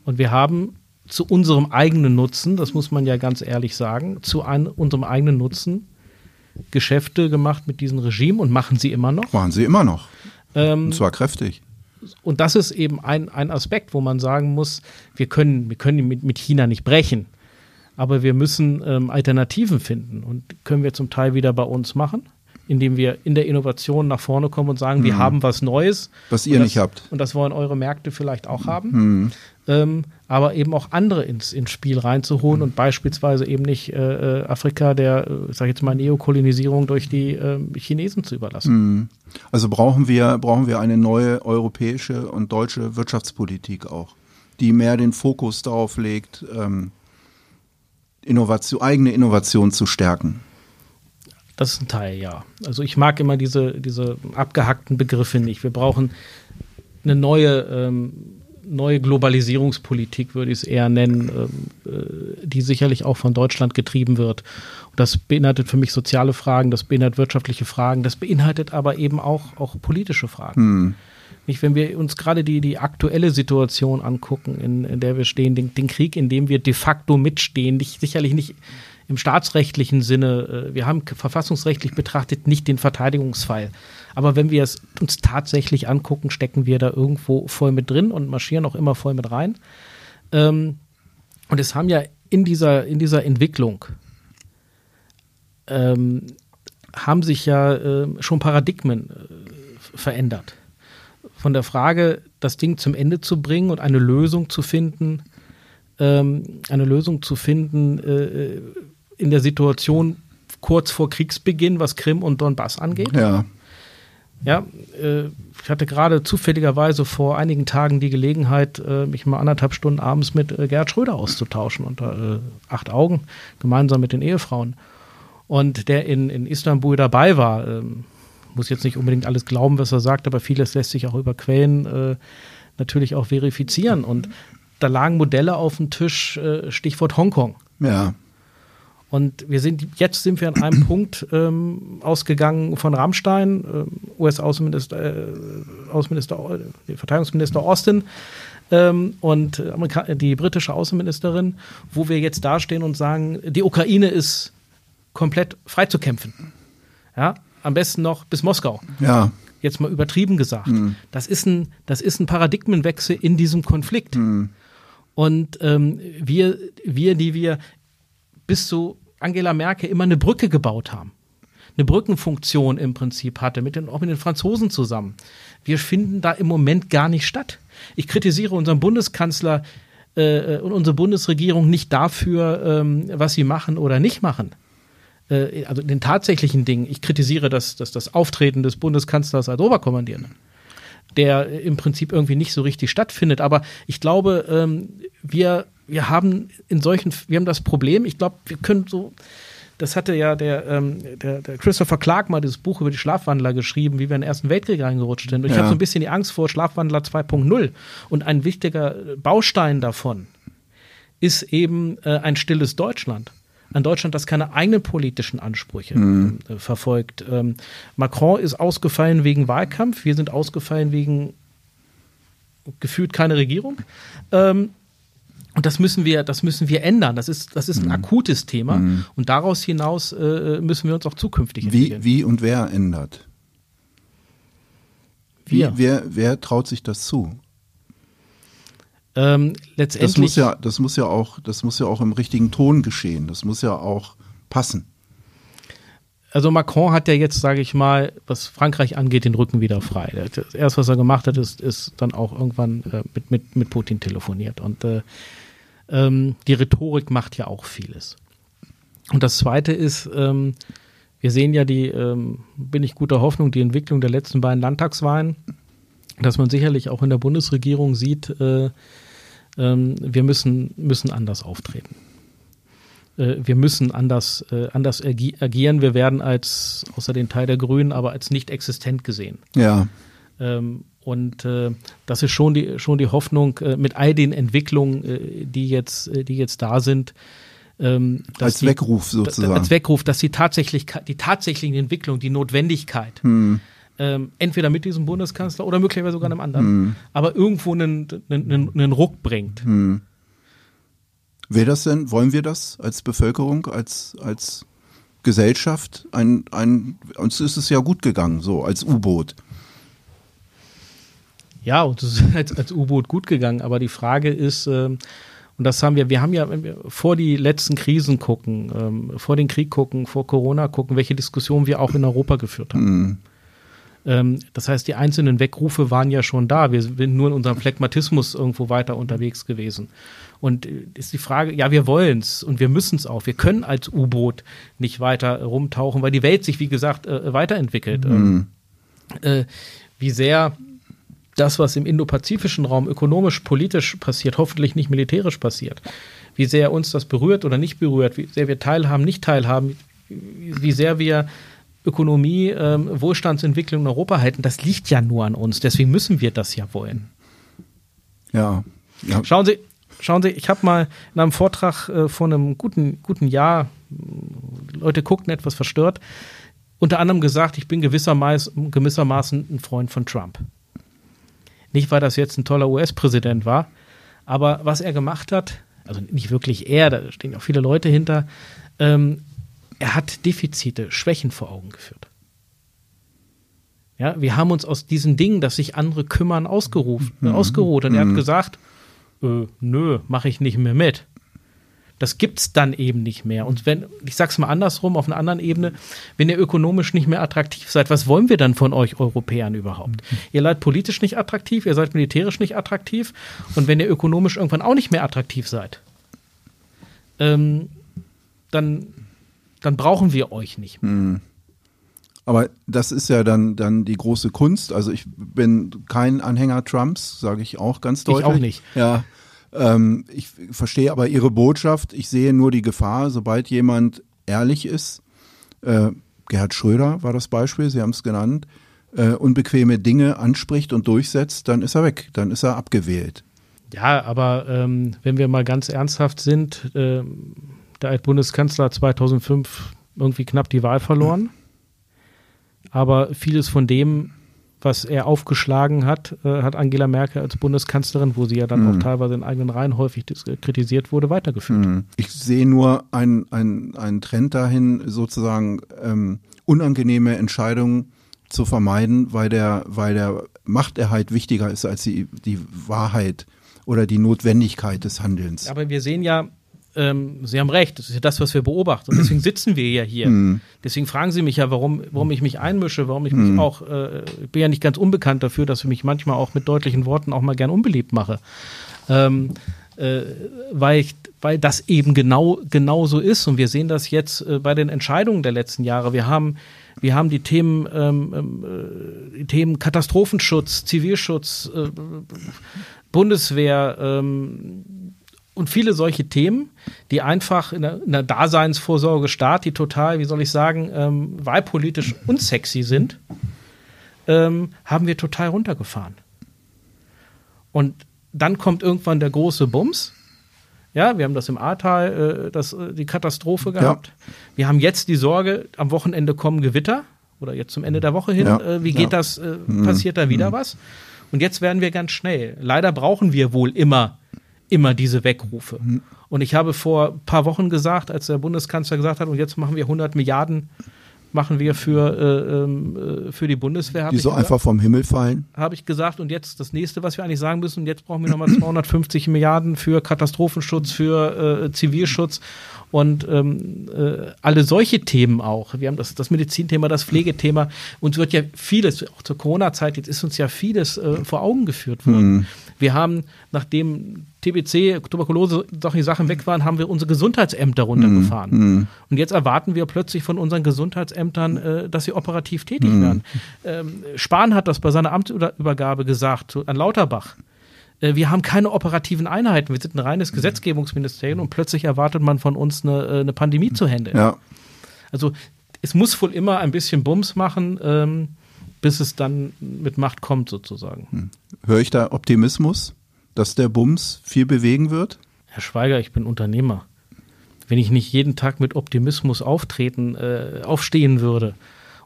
Und wir haben zu unserem eigenen Nutzen, das muss man ja ganz ehrlich sagen, zu ein, unserem eigenen Nutzen Geschäfte gemacht mit diesem Regime und machen sie immer noch. Machen sie immer noch. Ähm, und zwar kräftig. Und das ist eben ein, ein Aspekt, wo man sagen muss, wir können, wir können mit, mit China nicht brechen aber wir müssen ähm, Alternativen finden und können wir zum Teil wieder bei uns machen, indem wir in der Innovation nach vorne kommen und sagen, mhm. wir haben was Neues. Was ihr das, nicht habt. Und das wollen eure Märkte vielleicht auch haben. Mhm. Ähm, aber eben auch andere ins, ins Spiel reinzuholen mhm. und beispielsweise eben nicht äh, äh Afrika der, äh, sag ich jetzt mal, Neokolonisierung durch die äh, Chinesen zu überlassen. Mhm. Also brauchen wir, brauchen wir eine neue europäische und deutsche Wirtschaftspolitik auch, die mehr den Fokus darauf legt, ähm, Innovation, eigene Innovation zu stärken? Das ist ein Teil, ja. Also ich mag immer diese, diese abgehackten Begriffe nicht. Wir brauchen eine neue, ähm, neue Globalisierungspolitik, würde ich es eher nennen, ähm, äh, die sicherlich auch von Deutschland getrieben wird. Und das beinhaltet für mich soziale Fragen, das beinhaltet wirtschaftliche Fragen, das beinhaltet aber eben auch, auch politische Fragen. Hm. Nicht, wenn wir uns gerade die, die aktuelle Situation angucken, in, in der wir stehen, den, den, Krieg, in dem wir de facto mitstehen, nicht, sicherlich nicht im staatsrechtlichen Sinne, äh, wir haben verfassungsrechtlich betrachtet nicht den Verteidigungsfall. Aber wenn wir es uns tatsächlich angucken, stecken wir da irgendwo voll mit drin und marschieren auch immer voll mit rein. Ähm, und es haben ja in dieser, in dieser Entwicklung ähm, haben sich ja äh, schon Paradigmen äh, verändert von der Frage, das Ding zum Ende zu bringen und eine Lösung zu finden, ähm, eine Lösung zu finden äh, in der Situation kurz vor Kriegsbeginn, was Krim und Donbass angeht. Ja. Ja, äh, ich hatte gerade zufälligerweise vor einigen Tagen die Gelegenheit, äh, mich mal anderthalb Stunden abends mit äh, Gerhard Schröder auszutauschen, unter äh, acht Augen, gemeinsam mit den Ehefrauen. Und der in, in Istanbul dabei war, ähm, muss jetzt nicht unbedingt alles glauben, was er sagt, aber vieles lässt sich auch über Quellen äh, natürlich auch verifizieren. Und da lagen Modelle auf dem Tisch, äh, Stichwort Hongkong. Ja. Und wir sind jetzt sind wir an einem *clears throat* Punkt ähm, ausgegangen von Rammstein, äh, US-Außenminister, äh, Außenminister, äh, Verteidigungsminister Austin ähm, und Amerika die britische Außenministerin, wo wir jetzt dastehen und sagen, die Ukraine ist komplett freizukämpfen. Ja, am besten noch bis Moskau. Ja. Jetzt mal übertrieben gesagt. Mhm. Das, ist ein, das ist ein Paradigmenwechsel in diesem Konflikt. Mhm. Und ähm, wir, wir, die wir bis zu Angela Merkel immer eine Brücke gebaut haben. eine Brückenfunktion im Prinzip hatte, mit den, auch mit den Franzosen zusammen. Wir finden da im Moment gar nicht statt. Ich kritisiere unseren Bundeskanzler äh, und unsere Bundesregierung nicht dafür, ähm, was sie machen oder nicht machen. Äh, also den tatsächlichen Dingen. Ich kritisiere das, das, das Auftreten des Bundeskanzlers als Oberkommandierenden der im Prinzip irgendwie nicht so richtig stattfindet. Aber ich glaube, ähm, wir, wir haben in solchen, wir haben das Problem, ich glaube, wir können so, das hatte ja der, ähm, der, der Christopher Clark mal dieses Buch über die Schlafwandler geschrieben, wie wir in den Ersten Weltkrieg reingerutscht sind. Und ich Ja. habe so ein bisschen die Angst vor Schlafwandler 2.0. Und ein wichtiger Baustein davon ist eben äh, ein stilles Deutschland. Ein Deutschland, das keine eigenen politischen Ansprüche äh, verfolgt. Ähm, Macron ist ausgefallen wegen Wahlkampf, wir sind ausgefallen wegen gefühlt keine Regierung. Ähm, und das müssen wir, das müssen wir ändern. Das ist, das ist ein akutes Thema. Und daraus hinaus äh, müssen wir uns auch zukünftig Wie, entwickeln. wie und wer ändert? Wie, Wir. wer, wer traut sich das zu? ähm, Das letztendlich, muss ja, das muss ja auch, das muss ja auch im richtigen Ton geschehen. Das muss ja auch passen. also Macron hat ja jetzt, sage ich mal, was Frankreich angeht, den Rücken wieder frei. Das erste, was er gemacht hat, ist, ist dann auch irgendwann äh, mit, mit, mit Putin telefoniert. Und äh, ähm, die Rhetorik macht ja auch vieles. Und das Zweite ist, ähm, wir sehen ja die, ähm, bin ich guter Hoffnung, die Entwicklung der letzten beiden Landtagswahlen, dass man sicherlich auch in der Bundesregierung sieht, äh, ähm, wir müssen, müssen anders auftreten. Äh, wir müssen anders, äh, anders agi agieren. Wir werden als, außer den Teil der Grünen, aber als nicht existent gesehen. Ja. Ähm, und äh, das ist schon die, schon die Hoffnung äh, mit all den Entwicklungen, äh, die, jetzt, äh, die jetzt da sind. Ähm, dass Als die, Weckruf sozusagen. Als Weckruf, dass die, tatsächlich, die tatsächliche Entwicklung, die Notwendigkeit, Hm. ähm, entweder mit diesem Bundeskanzler oder möglicherweise sogar einem anderen, aber irgendwo einen, einen, einen, Ruck bringt. Hm. Will das denn, wollen wir das als Bevölkerung, als, als Gesellschaft? Ein, ein, uns ist es ja gut gegangen, so als U-Boot. Ja, und es ist als, als U-Boot gut gegangen, aber die Frage ist, ähm, und das haben wir, wir haben ja, wenn wir vor die letzten Krisen gucken, ähm, vor den Krieg gucken, vor Corona gucken, welche Diskussionen wir auch in Europa geführt haben. Ähm, das heißt, die einzelnen Weckrufe waren ja schon da. Wir sind nur in unserem Phlegmatismus irgendwo weiter unterwegs gewesen. Und äh, ist die Frage, ja, wir wollen es und wir müssen es auch. Wir können als U-Boot nicht weiter rumtauchen, weil die Welt sich, wie gesagt, äh, weiterentwickelt. Ähm, äh, wie sehr das, was im indopazifischen Raum ökonomisch, politisch passiert, hoffentlich nicht militärisch passiert, wie sehr uns das berührt oder nicht berührt, wie sehr wir teilhaben, nicht teilhaben, wie sehr wir Ökonomie, ähm, Wohlstandsentwicklung in Europa halten, das liegt ja nur an uns. Deswegen müssen wir das ja wollen. Ja. ja. Schauen Sie, schauen Sie, ich habe mal in einem Vortrag äh, vor einem guten, guten Jahr, mh, Leute guckten etwas verstört, unter anderem gesagt, ich bin gewissermaßen, gewissermaßen ein Freund von Trump. Nicht, weil das jetzt ein toller US-Präsident war, aber was er gemacht hat, also nicht wirklich er, da stehen auch viele Leute hinter, ähm, er hat Defizite, Schwächen vor Augen geführt. Ja, wir haben uns aus diesen Dingen, dass sich andere kümmern, ausgerufen, äh, ausgeruht. Und er hat gesagt, äh, nö, mache ich nicht mehr mit. Das gibt's dann eben nicht mehr. Und wenn, ich sag's mal andersrum, auf einer anderen Ebene, wenn ihr ökonomisch nicht mehr attraktiv seid, was wollen wir dann von euch Europäern überhaupt? Ihr seid politisch nicht attraktiv, ihr seid militärisch nicht attraktiv. Und wenn ihr ökonomisch irgendwann auch nicht mehr attraktiv seid, ähm, dann, dann brauchen wir euch nicht mehr. Aber das ist ja dann, dann die große Kunst. Also ich bin kein Anhänger Trumps, sage ich auch ganz deutlich. auch nicht. Ja. Ähm, ich verstehe aber Ihre Botschaft. Ich sehe nur die Gefahr, sobald jemand ehrlich ist, äh, Gerhard Schröder war das Beispiel, Sie haben es genannt, äh, unbequeme Dinge anspricht und durchsetzt, dann ist er weg, dann ist er abgewählt. Ja, aber ähm, wenn wir mal ganz ernsthaft sind, ähm, der Altbundeskanzler hat 2005 irgendwie knapp die Wahl verloren. Aber vieles von dem, was er aufgeschlagen hat, äh, hat Angela Merkel als Bundeskanzlerin, wo sie ja dann auch teilweise in eigenen Reihen häufig kritisiert wurde, weitergeführt. Ich sehe nur einen einen Trend dahin, sozusagen ähm, unangenehme Entscheidungen zu vermeiden, weil der, weil der Machterhalt wichtiger ist als die, die Wahrheit oder die Notwendigkeit des Handelns. Aber wir sehen ja, ähm, Sie haben recht, das ist ja das, was wir beobachten. Und deswegen sitzen wir ja hier. Mhm. Deswegen fragen Sie mich ja, warum, warum ich mich einmische, warum ich mich mhm. auch, äh, ich bin ja nicht ganz unbekannt dafür, dass ich mich manchmal auch mit deutlichen Worten auch mal gern unbeliebt mache. Ähm, äh, weil, ich, weil das eben genau, genau so ist. Und wir sehen das jetzt äh, bei den Entscheidungen der letzten Jahre. Wir haben, wir haben die Themen, ähm, ähm äh, Themen Katastrophenschutz, Zivilschutz, äh, Bundeswehr ähm, und viele solche Themen, die einfach in der, in der Daseinsvorsorge Staat, die total, wie soll ich sagen, ähm, wahlpolitisch unsexy sind, ähm, haben wir total runtergefahren. Und dann kommt irgendwann der große Bums. Ja, wir haben das im Ahrtal, äh, das, äh, die Katastrophe gehabt. Ja. Wir haben jetzt die Sorge, am Wochenende kommen Gewitter oder jetzt zum Ende der Woche hin. Ja. Äh, wie geht ja. das? Äh, mhm. passiert da wieder mhm. was? Und jetzt werden wir ganz schnell. Leider brauchen wir wohl immer, immer diese Wegrufe. Mhm. Und ich habe vor ein paar Wochen gesagt, als der Bundeskanzler gesagt hat, und jetzt machen wir 100 Milliarden machen wir für, äh, ähm, äh, für die Bundeswehr. Die so gesagt. einfach vom Himmel fallen? Habe ich gesagt. Und jetzt das nächste, was wir eigentlich sagen müssen, jetzt brauchen wir nochmal 250 Milliarden für Katastrophenschutz, für äh, Zivilschutz und ähm, äh, alle solche Themen auch. Wir haben das, das Medizinthema, das Pflegethema. Uns wird ja vieles, auch zur Corona-Zeit, jetzt ist uns ja vieles äh, vor Augen geführt worden. Mhm. Wir haben, nachdem TBC, Tuberkulose, solche Sachen weg waren, haben wir unsere Gesundheitsämter runtergefahren. Mm, Und jetzt erwarten wir plötzlich von unseren Gesundheitsämtern, äh, dass sie operativ tätig mm. werden. Ähm, Spahn hat das bei seiner Amtsübergabe gesagt an Lauterbach. Äh, wir haben keine operativen Einheiten. Wir sind ein reines Gesetzgebungsministerium und plötzlich erwartet man von uns eine, äh, eine Pandemie zu handeln. Ja. Also es muss wohl immer ein bisschen Bums machen, ähm, bis es dann mit Macht kommt, sozusagen. Hm. Höre ich da Optimismus? Dass der Bums viel bewegen wird? Herr Schweiger, ich bin Unternehmer. Wenn ich nicht jeden Tag mit Optimismus auftreten, äh, aufstehen würde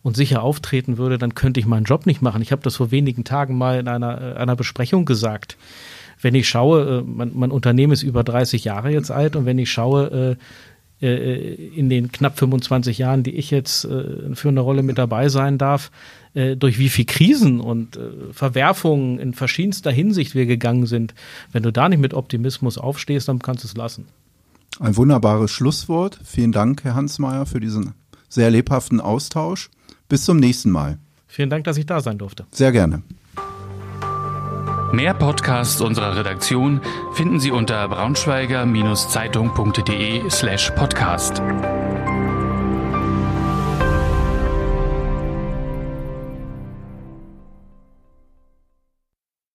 und sicher auftreten würde, dann könnte ich meinen Job nicht machen. Ich habe das vor wenigen Tagen mal in einer, äh, einer Besprechung gesagt. Wenn ich schaue, äh, mein, mein, Unternehmen ist über 30 Jahre jetzt alt und wenn ich schaue, äh, äh, in den knapp 25 Jahren, die ich jetzt für eine Rolle mit dabei sein darf, äh, durch wie viel Krisen und äh, Verwerfungen in verschiedenster Hinsicht wir gegangen sind. Wenn du da nicht mit Optimismus aufstehst, dann kannst du es lassen. Ein wunderbares Schlusswort. Vielen Dank, Herr Hansmeier, für diesen sehr lebhaften Austausch. Bis zum nächsten Mal. Vielen Dank, dass ich da sein durfte. Sehr gerne. Mehr Podcasts unserer Redaktion finden Sie unter braunschweiger-zeitung.de slash podcast.